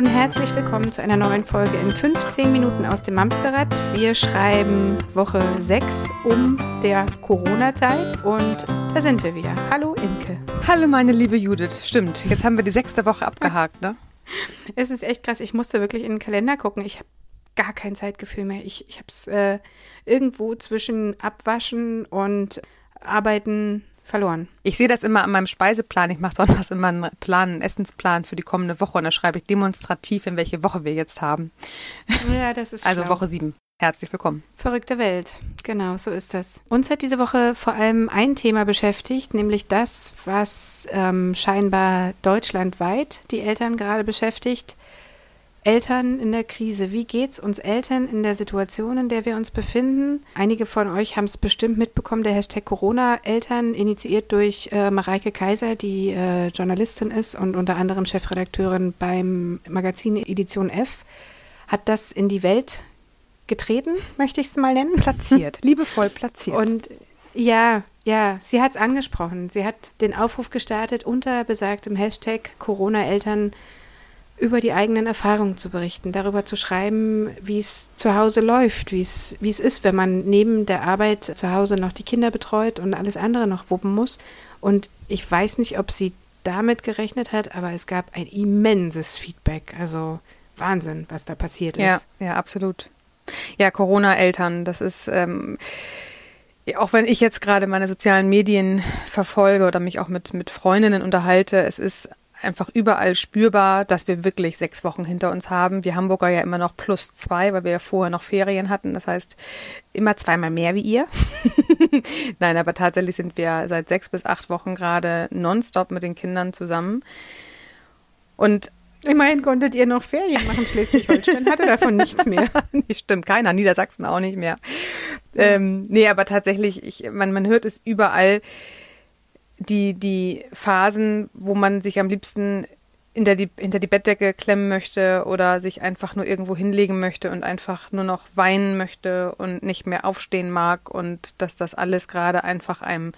Und herzlich willkommen zu einer neuen Folge in 15 Minuten aus dem Amsterrad. Wir schreiben Woche 6 um der Corona-Zeit und da sind wir wieder. Hallo Imke. Hallo meine liebe Judith. Stimmt, jetzt haben wir die sechste Woche abgehakt, ne? Es ist echt krass. Ich musste wirklich in den Kalender gucken. Ich habe gar kein Zeitgefühl mehr. Ich, ich habe es äh, irgendwo zwischen Abwaschen und Arbeiten verloren. Ich sehe das immer an meinem Speiseplan. Ich mache sonntags immer einen Plan, einen Essensplan für die kommende Woche und da schreibe ich demonstrativ, in welche Woche wir jetzt haben. Ja, das ist Also schlau. Woche sieben. Herzlich willkommen. Verrückte Welt. Genau, so ist das. Uns hat diese Woche vor allem ein Thema beschäftigt, nämlich das, was ähm, scheinbar deutschlandweit die Eltern gerade beschäftigt. Eltern in der Krise. Wie geht's uns Eltern in der Situation, in der wir uns befinden? Einige von euch haben es bestimmt mitbekommen, der Hashtag Corona-Eltern, initiiert durch äh, Mareike Kaiser, die äh, Journalistin ist und unter anderem Chefredakteurin beim Magazin Edition F, hat das in die Welt getreten, möchte ich es mal nennen. Platziert, liebevoll platziert. Und ja, ja, sie hat es angesprochen. Sie hat den Aufruf gestartet, unter besagtem Hashtag Corona-Eltern über die eigenen Erfahrungen zu berichten, darüber zu schreiben, wie es zu Hause läuft, wie es wie es ist, wenn man neben der Arbeit zu Hause noch die Kinder betreut und alles andere noch wuppen muss. Und ich weiß nicht, ob sie damit gerechnet hat, aber es gab ein immenses Feedback. Also Wahnsinn, was da passiert ist. ja, ja, absolut. Ja, Corona-Eltern, das ist, ähm, auch wenn ich jetzt gerade meine sozialen Medien verfolge oder mich auch mit, mit Freundinnen unterhalte, es ist einfach überall spürbar, dass wir wirklich sechs Wochen hinter uns haben. Wir Hamburger ja immer noch plus zwei, weil wir ja vorher noch Ferien hatten. Das heißt, immer zweimal mehr wie ihr. Nein, aber tatsächlich sind wir seit sechs bis acht Wochen gerade nonstop mit den Kindern zusammen. Und Immerhin konntet ihr noch Ferien machen. Schleswig-Holstein hatte davon nichts mehr. nicht stimmt, keiner, Niedersachsen auch nicht mehr. Ähm, nee, aber tatsächlich, ich, man, man hört es überall, die, die Phasen, wo man sich am liebsten hinter die, hinter die Bettdecke klemmen möchte oder sich einfach nur irgendwo hinlegen möchte und einfach nur noch weinen möchte und nicht mehr aufstehen mag und dass das alles gerade einfach einem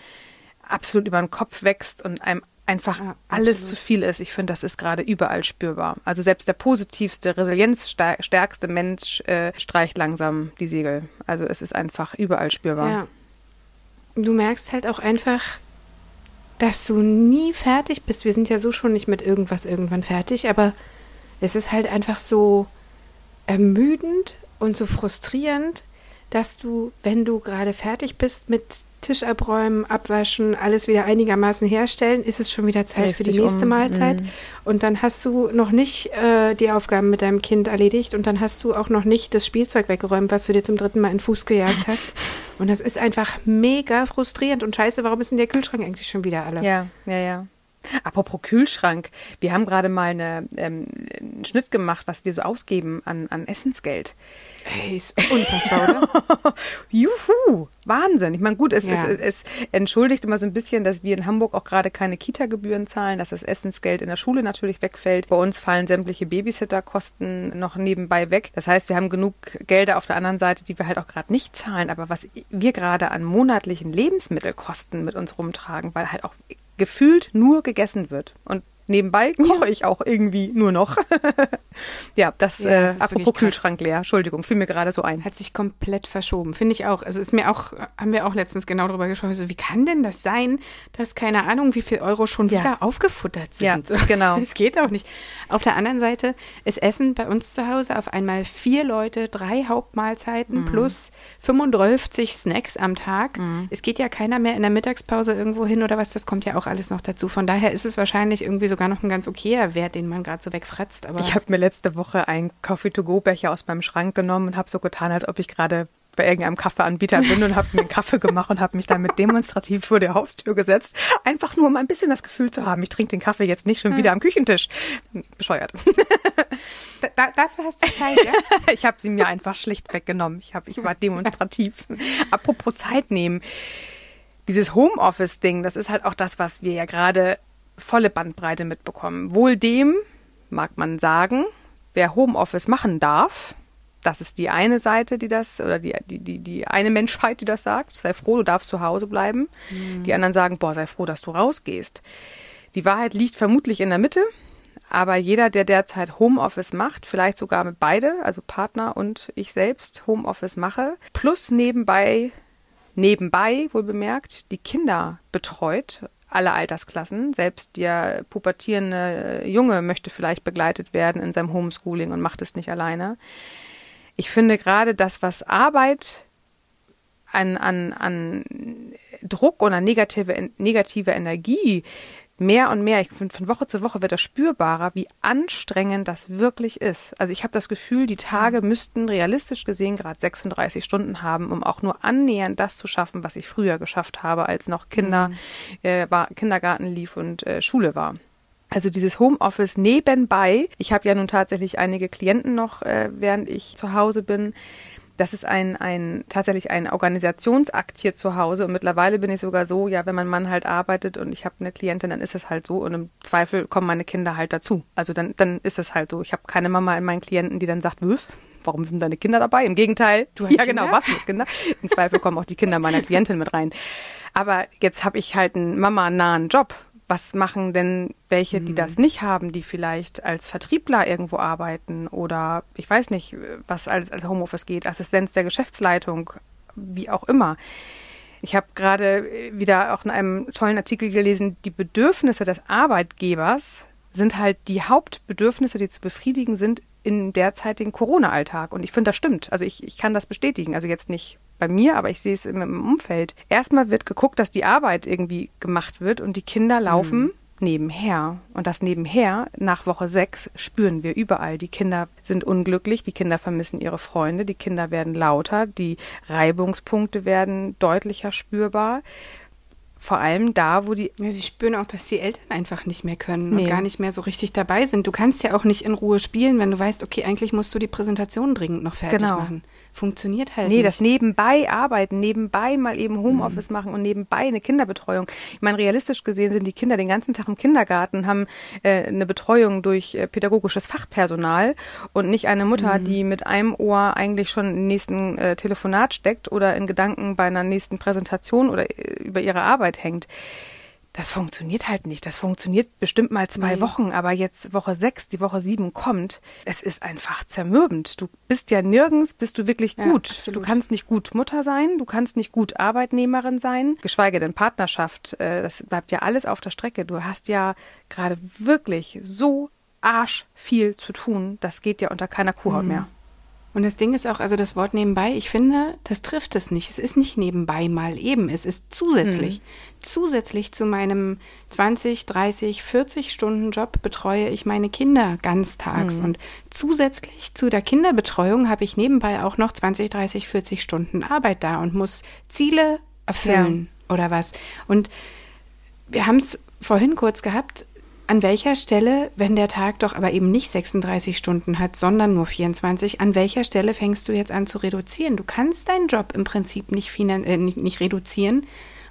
absolut über den Kopf wächst und einem einfach Ja, alles zu viel ist. Ich finde, das ist gerade überall spürbar. Also selbst der positivste, resilienzstärkste Mensch äh, streicht langsam die Segel. Also es ist einfach überall spürbar. Ja. Du merkst halt auch einfach, dass du nie fertig bist. Wir sind ja so schon nicht mit irgendwas irgendwann fertig, aber es ist halt einfach so ermüdend und so frustrierend, dass du, wenn du gerade fertig bist mit Tisch abräumen, abwaschen, alles wieder einigermaßen herstellen, ist es schon wieder Zeit für die Richtig nächste um. Mahlzeit. Mhm. Und dann hast du noch nicht äh, die Aufgaben mit deinem Kind erledigt und dann hast du auch noch nicht das Spielzeug weggeräumt, was du dir zum dritten Mal in den Fuß gejagt hast. Und das ist einfach mega frustrierend und scheiße, warum ist denn der Kühlschrank eigentlich schon wieder alle? Ja, ja, ja. Apropos Kühlschrank, wir haben gerade mal eine, ähm, einen Schnitt gemacht, was wir so ausgeben an, an Essensgeld. Ey, ist unfassbar, oder? Juhu, Wahnsinn. Ich meine, gut, es, Ja. es, es entschuldigt immer so ein bisschen, dass wir in Hamburg auch gerade keine Kita-Gebühren zahlen, dass das Essensgeld in der Schule natürlich wegfällt. Bei uns fallen sämtliche Babysitterkosten noch nebenbei weg. Das heißt, wir haben genug Gelder auf der anderen Seite, die wir halt auch gerade nicht zahlen. Aber was wir gerade an monatlichen Lebensmittelkosten mit uns rumtragen, weil halt auch gefühlt nur gegessen wird. Und nebenbei koche ich auch irgendwie nur noch. ja, das, Ja, äh, das ist wirklich apropos. Kühlschrank leer. Entschuldigung, fiel mir gerade so ein. Hat sich komplett verschoben, finde ich auch. Also ist mir auch, haben wir auch letztens genau darüber gesprochen. Also wie kann denn das sein, dass keine Ahnung, wie viel Euro schon Ja. wieder aufgefuttert Ja, sind? genau. Es geht auch nicht. Auf der anderen Seite ist Essen bei uns zu Hause auf einmal vier Leute, drei Hauptmahlzeiten Mhm. plus 35 Snacks am Tag. Es geht ja keiner mehr in der Mittagspause irgendwo hin oder was, das kommt ja auch alles noch dazu. Von daher ist es wahrscheinlich irgendwie sogar noch ein ganz okayer Wert, den man gerade so wegfratzt. Aber Ich habe mir letzte Woche einen Coffee-to-go-Becher aus meinem Schrank genommen und habe so getan, als ob ich gerade bei irgendeinem Kaffeeanbieter bin und habe mir einen Kaffee gemacht und habe mich damit demonstrativ vor der Haustür gesetzt. Einfach nur, um ein bisschen das Gefühl zu haben, ich trinke den Kaffee jetzt nicht schon wieder am Küchentisch. Bescheuert. da, dafür hast du Zeit, ja? Ich habe sie mir einfach schlicht weggenommen. Ich, hab, ich war demonstrativ. Apropos Zeit nehmen. Dieses Homeoffice-Ding, das ist halt auch das, was wir ja gerade volle Bandbreite mitbekommen. Wohl dem, mag man sagen, wer Homeoffice machen darf, das ist die eine Seite, die das, oder die, die, die, die eine Menschheit, die das sagt, sei froh, du darfst zu Hause bleiben. Die anderen sagen, boah, sei froh, dass du rausgehst. Die Wahrheit liegt vermutlich in der Mitte. Aber jeder, der derzeit Homeoffice macht, vielleicht sogar mit beide, also Partner und ich selbst Homeoffice mache, plus nebenbei, nebenbei wohl bemerkt, die Kinder betreut, alle Altersklassen. Selbst der pubertierende Junge möchte vielleicht begleitet werden in seinem Homeschooling und macht es nicht alleine. Ich finde gerade das, was Arbeit an, an, an Druck oder negative, negative Energie mehr und mehr, ich finde, von Woche zu Woche wird das spürbarer, wie anstrengend das wirklich ist. Also ich habe das Gefühl, die Tage mhm. müssten realistisch gesehen gerade 36 Stunden haben, um auch nur annähernd das zu schaffen, was ich früher geschafft habe, als noch Kinder, mhm. äh, war, Kindergarten lief und äh, Schule war. Also dieses Homeoffice nebenbei. Ich habe ja nun tatsächlich einige Klienten noch, äh, während ich zu Hause bin das ist ein, ein tatsächlich ein Organisationsakt hier zu Hause. Und mittlerweile bin ich sogar so, ja, wenn mein Mann halt arbeitet und ich habe eine Klientin, dann ist es halt so. Und im Zweifel kommen meine Kinder halt dazu. Also dann, dann ist es halt so. Ich habe keine Mama in meinen Klienten, die dann sagt, was? Warum sind deine Kinder dabei? Im Gegenteil, du hast ja genau, was ist Kinder? Im Zweifel kommen auch die Kinder meiner Klientin mit rein. Aber jetzt habe ich halt einen Mama-nahen Job was machen denn welche, die das mhm. nicht haben, die vielleicht als Vertriebler irgendwo arbeiten oder ich weiß nicht, was als, als Homeoffice geht, Assistenz der Geschäftsleitung, wie auch immer. Ich habe gerade wieder auch in einem tollen Artikel gelesen, die Bedürfnisse des Arbeitgebers sind halt die Hauptbedürfnisse, die zu befriedigen sind in derzeitigen Corona-Alltag. Und ich finde, das stimmt. Also ich, ich kann das bestätigen. Also jetzt nicht bei mir, aber ich sehe es im, im Umfeld. Erstmal wird geguckt, dass die Arbeit irgendwie gemacht wird und die Kinder laufen. Mhm nebenher. Und das nebenher, nach Woche sechs, spüren wir überall. Die Kinder sind unglücklich, die Kinder vermissen ihre Freunde, die Kinder werden lauter, die Reibungspunkte werden deutlicher spürbar. Vor allem da, wo die. Ja, sie spüren auch, dass die Eltern einfach nicht mehr können nee. und gar nicht mehr so richtig dabei sind. Du kannst ja auch nicht in Ruhe spielen, wenn du weißt, okay, eigentlich musst du die Präsentation dringend noch fertig genau. machen funktioniert halt nee, nicht. das nebenbei arbeiten, nebenbei mal eben Homeoffice mhm. machen und nebenbei eine Kinderbetreuung. Ich meine, realistisch gesehen sind die Kinder den ganzen Tag im Kindergarten, haben äh, eine Betreuung durch äh, pädagogisches Fachpersonal und nicht eine Mutter, mhm. die mit einem Ohr eigentlich schon im nächsten äh, Telefonat steckt oder in Gedanken bei einer nächsten Präsentation oder äh, über ihre Arbeit hängt das funktioniert halt nicht. Das funktioniert bestimmt mal zwei nee. Wochen, aber jetzt Woche sechs, die Woche sieben kommt. Es ist einfach zermürbend. Du bist ja nirgends, bist du wirklich gut. Ja, du kannst nicht gut Mutter sein, du kannst nicht gut Arbeitnehmerin sein, geschweige denn Partnerschaft. Äh, das bleibt ja alles auf der Strecke. Du hast ja gerade wirklich so arsch viel zu tun. Das geht ja unter keiner Kuhhaut mhm. mehr. Und das Ding ist auch, also das Wort nebenbei, ich finde, das trifft es nicht. Es ist nicht nebenbei mal eben, es ist zusätzlich. Hm. Zusätzlich zu meinem 20, 30, 40 Stunden Job betreue ich meine Kinder ganztags. Hm. Und zusätzlich zu der Kinderbetreuung habe ich nebenbei auch noch 20, 30, 40 Stunden Arbeit da und muss Ziele erfüllen ja. oder was. Und wir haben es vorhin kurz gehabt, an welcher Stelle, wenn der Tag doch aber eben nicht 36 Stunden hat, sondern nur 24, an welcher Stelle fängst du jetzt an zu reduzieren? Du kannst deinen Job im Prinzip nicht, äh, nicht, nicht reduzieren,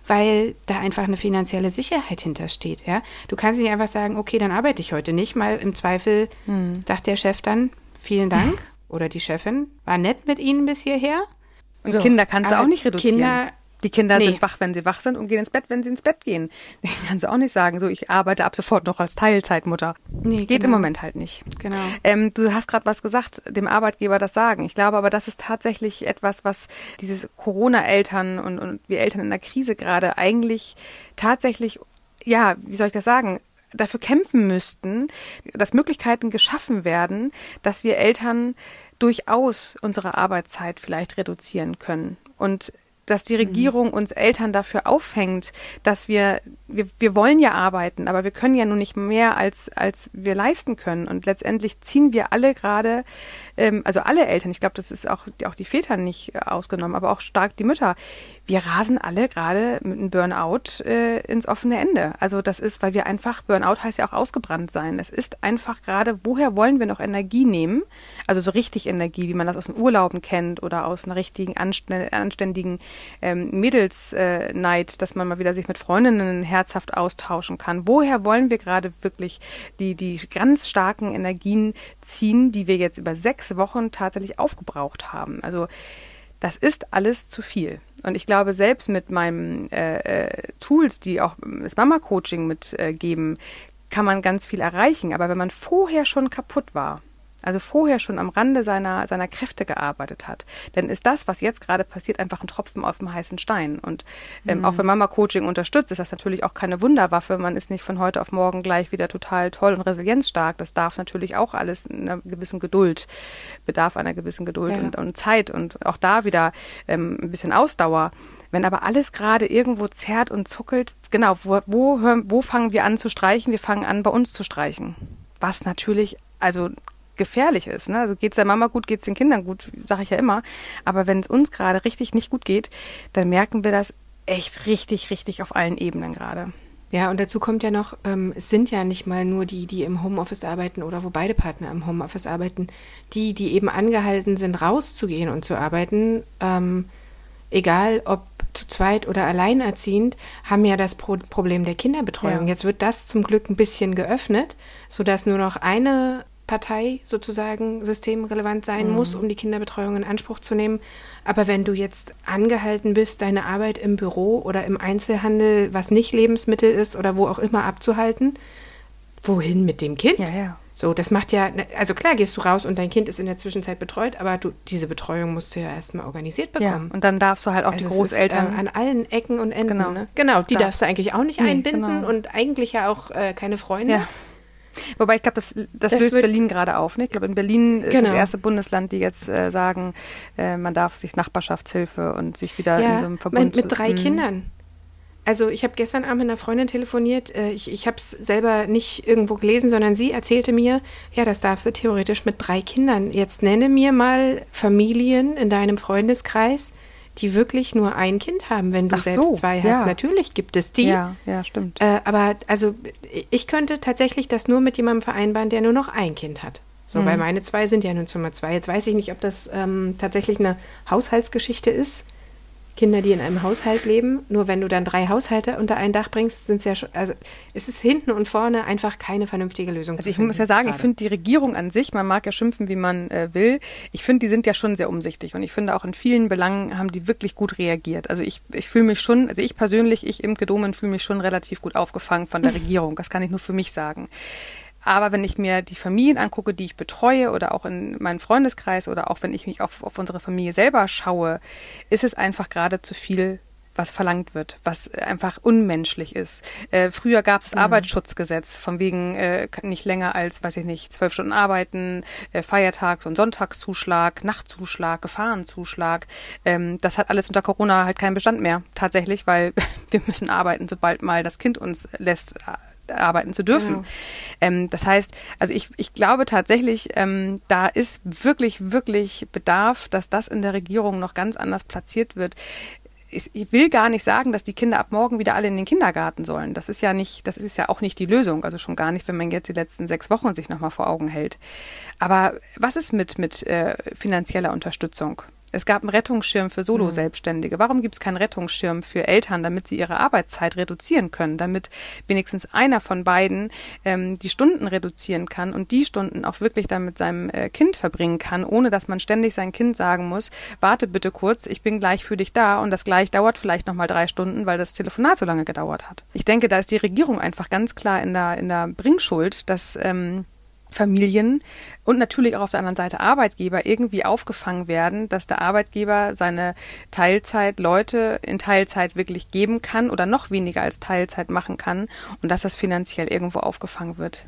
weil da einfach eine finanzielle Sicherheit hintersteht. Ja? Du kannst nicht einfach sagen, okay, dann arbeite ich heute nicht, mal im Zweifel hm. sagt der Chef dann, vielen Dank oder die Chefin, war nett mit Ihnen bis hierher. Und so, Kinder kannst du auch nicht reduzieren. Kinder die Kinder nee. sind wach, wenn sie wach sind und gehen ins Bett, wenn sie ins Bett gehen. Ich kann sie auch nicht sagen, so ich arbeite ab sofort noch als Teilzeitmutter. Nee, Geht genau. im Moment halt nicht. Genau. Ähm, du hast gerade was gesagt, dem Arbeitgeber das sagen. Ich glaube aber, das ist tatsächlich etwas, was dieses Corona-Eltern und, und wir Eltern in der Krise gerade eigentlich tatsächlich, ja, wie soll ich das sagen, dafür kämpfen müssten, dass Möglichkeiten geschaffen werden, dass wir Eltern durchaus unsere Arbeitszeit vielleicht reduzieren können. Und dass die Regierung mhm. uns Eltern dafür aufhängt, dass wir, wir, wir wollen ja arbeiten, aber wir können ja nur nicht mehr, als, als wir leisten können. Und letztendlich ziehen wir alle gerade, ähm, also alle Eltern, ich glaube, das ist auch, auch die Väter nicht ausgenommen, aber auch stark die Mütter, wir rasen alle gerade mit einem Burnout äh, ins offene Ende. Also das ist, weil wir einfach, Burnout heißt ja auch ausgebrannt sein. Es ist einfach gerade, woher wollen wir noch Energie nehmen? Also so richtig Energie, wie man das aus den Urlauben kennt oder aus einer richtigen, anständigen ähm, Mädelsneid, äh, dass man mal wieder sich mit Freundinnen herzhaft austauschen kann. Woher wollen wir gerade wirklich die, die ganz starken Energien ziehen, die wir jetzt über sechs Wochen tatsächlich aufgebraucht haben? Also das ist alles zu viel. Und ich glaube, selbst mit meinen äh, äh, Tools, die auch das Mama-Coaching mitgeben, äh, kann man ganz viel erreichen. Aber wenn man vorher schon kaputt war, also vorher schon am Rande seiner, seiner Kräfte gearbeitet hat, dann ist das, was jetzt gerade passiert, einfach ein Tropfen auf dem heißen Stein. Und ähm, mhm. auch wenn Mama Coaching unterstützt, ist das natürlich auch keine Wunderwaffe. Man ist nicht von heute auf morgen gleich wieder total toll und resilienzstark. Das darf natürlich auch alles einer gewissen Geduld, bedarf einer gewissen Geduld ja. und, und, Zeit und auch da wieder ähm, ein bisschen Ausdauer. Wenn aber alles gerade irgendwo zerrt und zuckelt, genau, wo, wo, wo fangen wir an zu streichen? Wir fangen an, bei uns zu streichen. Was natürlich also gefährlich ist. Ne? Also geht es der Mama gut, geht es den Kindern gut, sage ich ja immer. Aber wenn es uns gerade richtig nicht gut geht, dann merken wir das echt richtig, richtig auf allen Ebenen gerade. Ja, und dazu kommt ja noch, ähm, es sind ja nicht mal nur die, die im Homeoffice arbeiten oder wo beide Partner im Homeoffice arbeiten, die, die eben angehalten sind, rauszugehen und zu arbeiten, ähm, egal ob zu zweit oder alleinerziehend, haben ja das Pro Problem der Kinderbetreuung. Ja. Jetzt wird das zum Glück ein bisschen geöffnet, sodass nur noch eine Partei sozusagen systemrelevant sein mhm. muss, um die Kinderbetreuung in Anspruch zu nehmen. Aber wenn du jetzt angehalten bist, deine Arbeit im Büro oder im Einzelhandel, was nicht Lebensmittel ist oder wo auch immer abzuhalten, wohin mit dem Kind? Ja, ja. So, das macht ja, also klar gehst du raus und dein Kind ist in der Zwischenzeit betreut, aber du, diese Betreuung musst du ja erstmal organisiert bekommen. Ja, und dann darfst du halt auch also die Großeltern. Ist, äh, an allen Ecken und Enden. Genau, ne? genau die darfst. darfst du eigentlich auch nicht nee, einbinden genau. und eigentlich ja auch äh, keine Freunde. Ja. Wobei ich glaube, das, das, das, löst Berlin gerade auf. Ne? Ich glaube, in Berlin ist genau. das erste Bundesland, die jetzt äh, sagen, äh, man darf sich Nachbarschaftshilfe und sich wieder ja, in so einem Verbund... Mit, mit drei Kindern. Also ich habe gestern Abend mit einer Freundin telefoniert. Äh, ich ich habe es selber nicht irgendwo gelesen, sondern sie erzählte mir, ja, das darfst du theoretisch mit drei Kindern. Jetzt nenne mir mal Familien in deinem Freundeskreis, die wirklich nur ein Kind haben, wenn du Ach selbst so, zwei hast. Ja. Natürlich gibt es die. Ja, ja, stimmt. Äh, aber also ich könnte tatsächlich das nur mit jemandem vereinbaren, der nur noch ein Kind hat. So, mhm. weil meine zwei sind ja nun schon mal zwei. Jetzt weiß ich nicht, ob das ähm, tatsächlich eine Haushaltsgeschichte ist. Kinder, die in einem Haushalt leben. Nur wenn du dann drei Haushalte unter ein Dach bringst, sind es ja schon, also es ist hinten und vorne einfach keine vernünftige Lösung. Also ich muss ja sagen, gerade. ich finde die Regierung an sich, man mag ja schimpfen, wie man äh, will, ich finde, die sind ja schon sehr umsichtig und ich finde auch in vielen Belangen haben die wirklich gut reagiert. Also ich, ich fühle mich schon, also ich persönlich, ich im Gedomen fühle mich schon relativ gut aufgefangen von der Regierung. Das kann ich nur für mich sagen. Aber wenn ich mir die Familien angucke, die ich betreue oder auch in meinem Freundeskreis oder auch wenn ich mich auf, auf unsere Familie selber schaue, ist es einfach gerade zu viel was verlangt wird, was einfach unmenschlich ist. Äh, früher gab es mhm. Arbeitsschutzgesetz, von wegen äh, nicht länger als, weiß ich nicht, zwölf Stunden arbeiten, äh, Feiertags- und Sonntagszuschlag, Nachtzuschlag, Gefahrenzuschlag. Ähm, das hat alles unter Corona halt keinen Bestand mehr, tatsächlich, weil wir müssen arbeiten, sobald mal das Kind uns lässt arbeiten zu dürfen. Genau. Ähm, das heißt, also ich, ich glaube tatsächlich, ähm, da ist wirklich, wirklich Bedarf, dass das in der Regierung noch ganz anders platziert wird ich will gar nicht sagen, dass die Kinder ab morgen wieder alle in den Kindergarten sollen. Das ist ja nicht, das ist ja auch nicht die Lösung. Also schon gar nicht, wenn man jetzt die letzten sechs Wochen sich nochmal vor Augen hält. Aber was ist mit, mit äh, finanzieller Unterstützung? Es gab einen Rettungsschirm für Solo-Selbstständige. Warum gibt es keinen Rettungsschirm für Eltern, damit sie ihre Arbeitszeit reduzieren können, damit wenigstens einer von beiden ähm, die Stunden reduzieren kann und die Stunden auch wirklich dann mit seinem äh, Kind verbringen kann, ohne dass man ständig sein Kind sagen muss, warte bitte kurz, ich bin gleich für dich da und das gleich dauert vielleicht nochmal drei Stunden, weil das Telefonat so lange gedauert hat. Ich denke, da ist die Regierung einfach ganz klar in der, in der Bringschuld, dass ähm, Familien und natürlich auch auf der anderen Seite Arbeitgeber irgendwie aufgefangen werden, dass der Arbeitgeber seine Teilzeit Leute in Teilzeit wirklich geben kann oder noch weniger als Teilzeit machen kann und dass das finanziell irgendwo aufgefangen wird.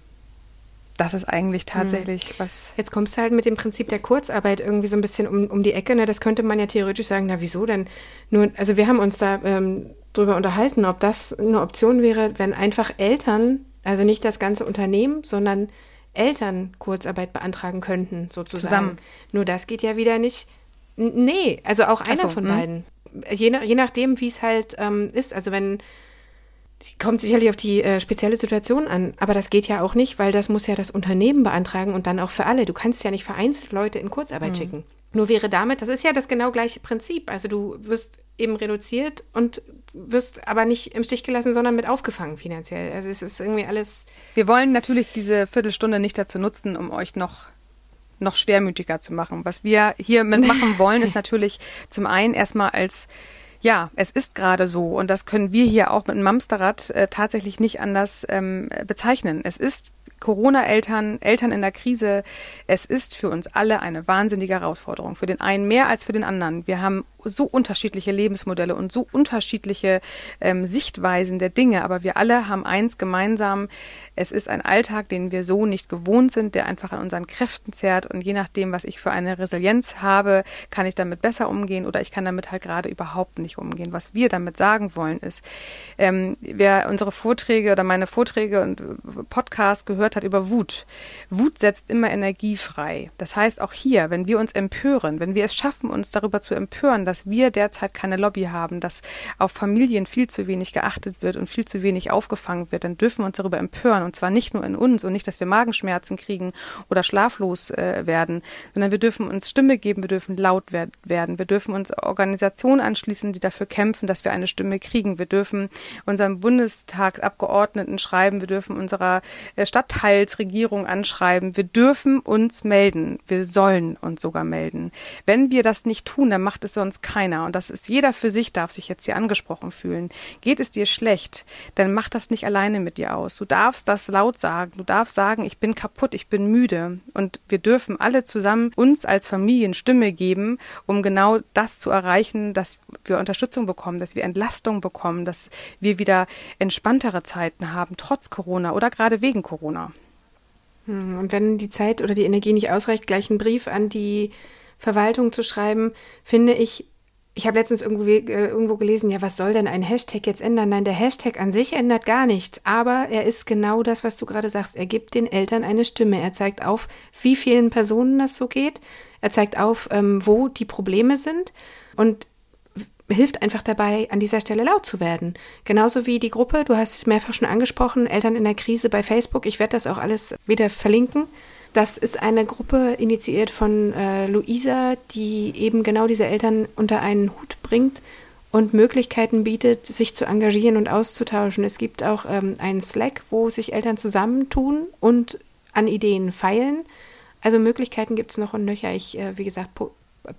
Das ist eigentlich tatsächlich hm. was. Jetzt kommst du halt mit dem Prinzip der Kurzarbeit irgendwie so ein bisschen um, um die Ecke. Ne? Das könnte man ja theoretisch sagen, na wieso denn? Nur, also wir haben uns da ähm, drüber unterhalten, ob das eine Option wäre, wenn einfach Eltern, also nicht das ganze Unternehmen, sondern Eltern Kurzarbeit beantragen könnten, sozusagen. Zusammen. Nur das geht ja wieder nicht. Nee, also auch einer so, von hm. beiden. Je, nach, je nachdem, wie es halt ähm, ist. Also wenn kommt sicherlich auf die äh, spezielle Situation an, aber das geht ja auch nicht, weil das muss ja das Unternehmen beantragen und dann auch für alle. Du kannst ja nicht vereinzelt Leute in Kurzarbeit hm. schicken. Nur wäre damit, das ist ja das genau gleiche Prinzip. Also du wirst eben reduziert und wirst aber nicht im Stich gelassen, sondern mit aufgefangen finanziell. Also es ist irgendwie alles. Wir wollen natürlich diese Viertelstunde nicht dazu nutzen, um euch noch noch schwermütiger zu machen. Was wir hier mitmachen wollen, ist natürlich zum einen erstmal als Ja, es ist gerade so und das können wir hier auch mit Mamsterrad äh, tatsächlich nicht anders ähm, bezeichnen. Es ist Corona-Eltern, Eltern in der Krise, es ist für uns alle eine wahnsinnige Herausforderung. Für den einen mehr als für den anderen. Wir haben so unterschiedliche Lebensmodelle und so unterschiedliche ähm, Sichtweisen der Dinge, aber wir alle haben eins gemeinsam. Es ist ein Alltag, den wir so nicht gewohnt sind, der einfach an unseren Kräften zerrt und je nachdem, was ich für eine Resilienz habe, kann ich damit besser umgehen oder ich kann damit halt gerade überhaupt nicht umgehen. Was wir damit sagen wollen ist, ähm, wer unsere Vorträge oder meine Vorträge und Podcasts gehört hat über Wut. Wut setzt immer Energie frei. Das heißt auch hier, wenn wir uns empören, wenn wir es schaffen, uns darüber zu empören, dass wir derzeit keine Lobby haben, dass auf Familien viel zu wenig geachtet wird und viel zu wenig aufgefangen wird, dann dürfen wir uns darüber empören und zwar nicht nur in uns und nicht, dass wir Magenschmerzen kriegen oder schlaflos äh, werden, sondern wir dürfen uns Stimme geben, wir dürfen laut wer werden, wir dürfen uns Organisationen anschließen, die dafür kämpfen, dass wir eine Stimme kriegen. Wir dürfen unserem Bundestagsabgeordneten schreiben, wir dürfen unserer äh, Stadtteilsregierung anschreiben, wir dürfen uns melden, wir sollen uns sogar melden. Wenn wir das nicht tun, dann macht es sonst keiner und das ist jeder für sich darf sich jetzt hier angesprochen fühlen. Geht es dir schlecht, dann mach das nicht alleine mit dir aus. Du darfst das laut sagen. Du darfst sagen, ich bin kaputt, ich bin müde. Und wir dürfen alle zusammen uns als Familien Stimme geben, um genau das zu erreichen, dass wir Unterstützung bekommen, dass wir Entlastung bekommen, dass wir wieder entspanntere Zeiten haben, trotz Corona oder gerade wegen Corona. Hm, und wenn die Zeit oder die Energie nicht ausreicht, gleich einen Brief an die Verwaltung zu schreiben, finde ich ich habe letztens irgendwo, äh, irgendwo gelesen, ja, was soll denn ein Hashtag jetzt ändern? Nein, der Hashtag an sich ändert gar nichts, aber er ist genau das, was du gerade sagst. Er gibt den Eltern eine Stimme. Er zeigt auf, wie vielen Personen das so geht. Er zeigt auf, ähm, wo die Probleme sind und hilft einfach dabei, an dieser Stelle laut zu werden. Genauso wie die Gruppe, du hast mehrfach schon angesprochen, Eltern in der Krise bei Facebook. Ich werde das auch alles wieder verlinken. Das ist eine Gruppe initiiert von äh, Luisa, die eben genau diese Eltern unter einen Hut bringt und Möglichkeiten bietet, sich zu engagieren und auszutauschen. Es gibt auch ähm, einen Slack, wo sich Eltern zusammentun und an Ideen feilen. Also Möglichkeiten gibt es noch und nöcher. Ich, äh, wie gesagt,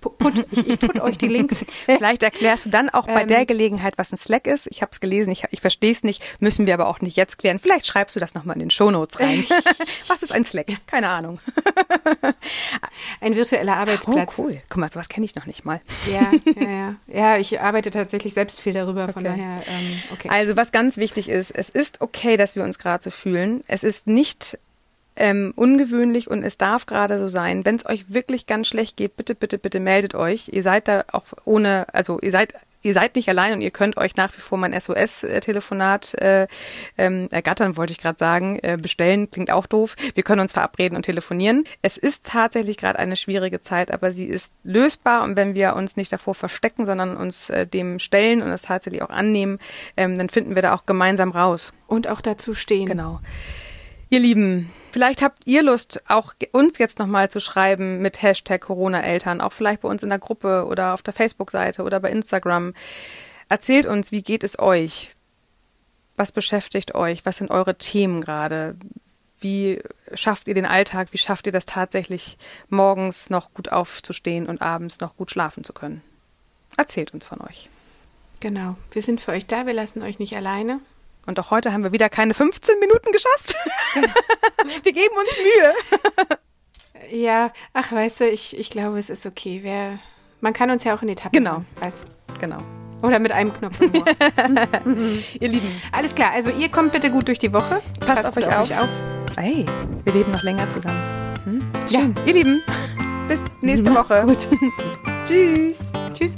Put, ich, ich put euch die Links. Vielleicht erklärst du dann auch bei ähm, der Gelegenheit, was ein Slack ist. Ich habe es gelesen, ich, ich verstehe es nicht, müssen wir aber auch nicht jetzt klären. Vielleicht schreibst du das nochmal in den Shownotes rein. was ist ein Slack? Keine Ahnung. ein virtueller Arbeitsplatz. Oh, cool. Guck mal, sowas kenne ich noch nicht mal. ja, ja, ja. Ja, ich arbeite tatsächlich selbst viel darüber, von okay. daher, ähm, okay. Also, was ganz wichtig ist, es ist okay, dass wir uns gerade so fühlen. Es ist nicht ähm, ungewöhnlich und es darf gerade so sein. Wenn es euch wirklich ganz schlecht geht, bitte, bitte, bitte meldet euch. Ihr seid da auch ohne, also ihr seid ihr seid nicht allein und ihr könnt euch nach wie vor mein SOS-Telefonat äh, ähm, ergattern, wollte ich gerade sagen. Äh, bestellen klingt auch doof. Wir können uns verabreden und telefonieren. Es ist tatsächlich gerade eine schwierige Zeit, aber sie ist lösbar und wenn wir uns nicht davor verstecken, sondern uns äh, dem stellen und es tatsächlich auch annehmen, ähm, dann finden wir da auch gemeinsam raus. Und auch dazu stehen. Genau. Ihr Lieben, vielleicht habt ihr Lust, auch uns jetzt nochmal zu schreiben mit Hashtag Corona-Eltern, auch vielleicht bei uns in der Gruppe oder auf der Facebook-Seite oder bei Instagram. Erzählt uns, wie geht es euch? Was beschäftigt euch? Was sind eure Themen gerade? Wie schafft ihr den Alltag? Wie schafft ihr das tatsächlich, morgens noch gut aufzustehen und abends noch gut schlafen zu können? Erzählt uns von euch. Genau, wir sind für euch da, wir lassen euch nicht alleine. Und auch heute haben wir wieder keine 15 Minuten geschafft. wir geben uns Mühe. ja, ach, weißt du, ich, ich glaube, es ist okay. Wer, man kann uns ja auch in Etappen. Genau. Weißt, genau. Oder mit einem Knopf. ihr Lieben. Alles klar, also ihr kommt bitte gut durch die Woche. Passt, Passt auf, euch auf. auf. Hey, wir leben noch länger zusammen. Hm? Ja, ihr Lieben. Bis nächste Woche. Tschüss. Tschüss.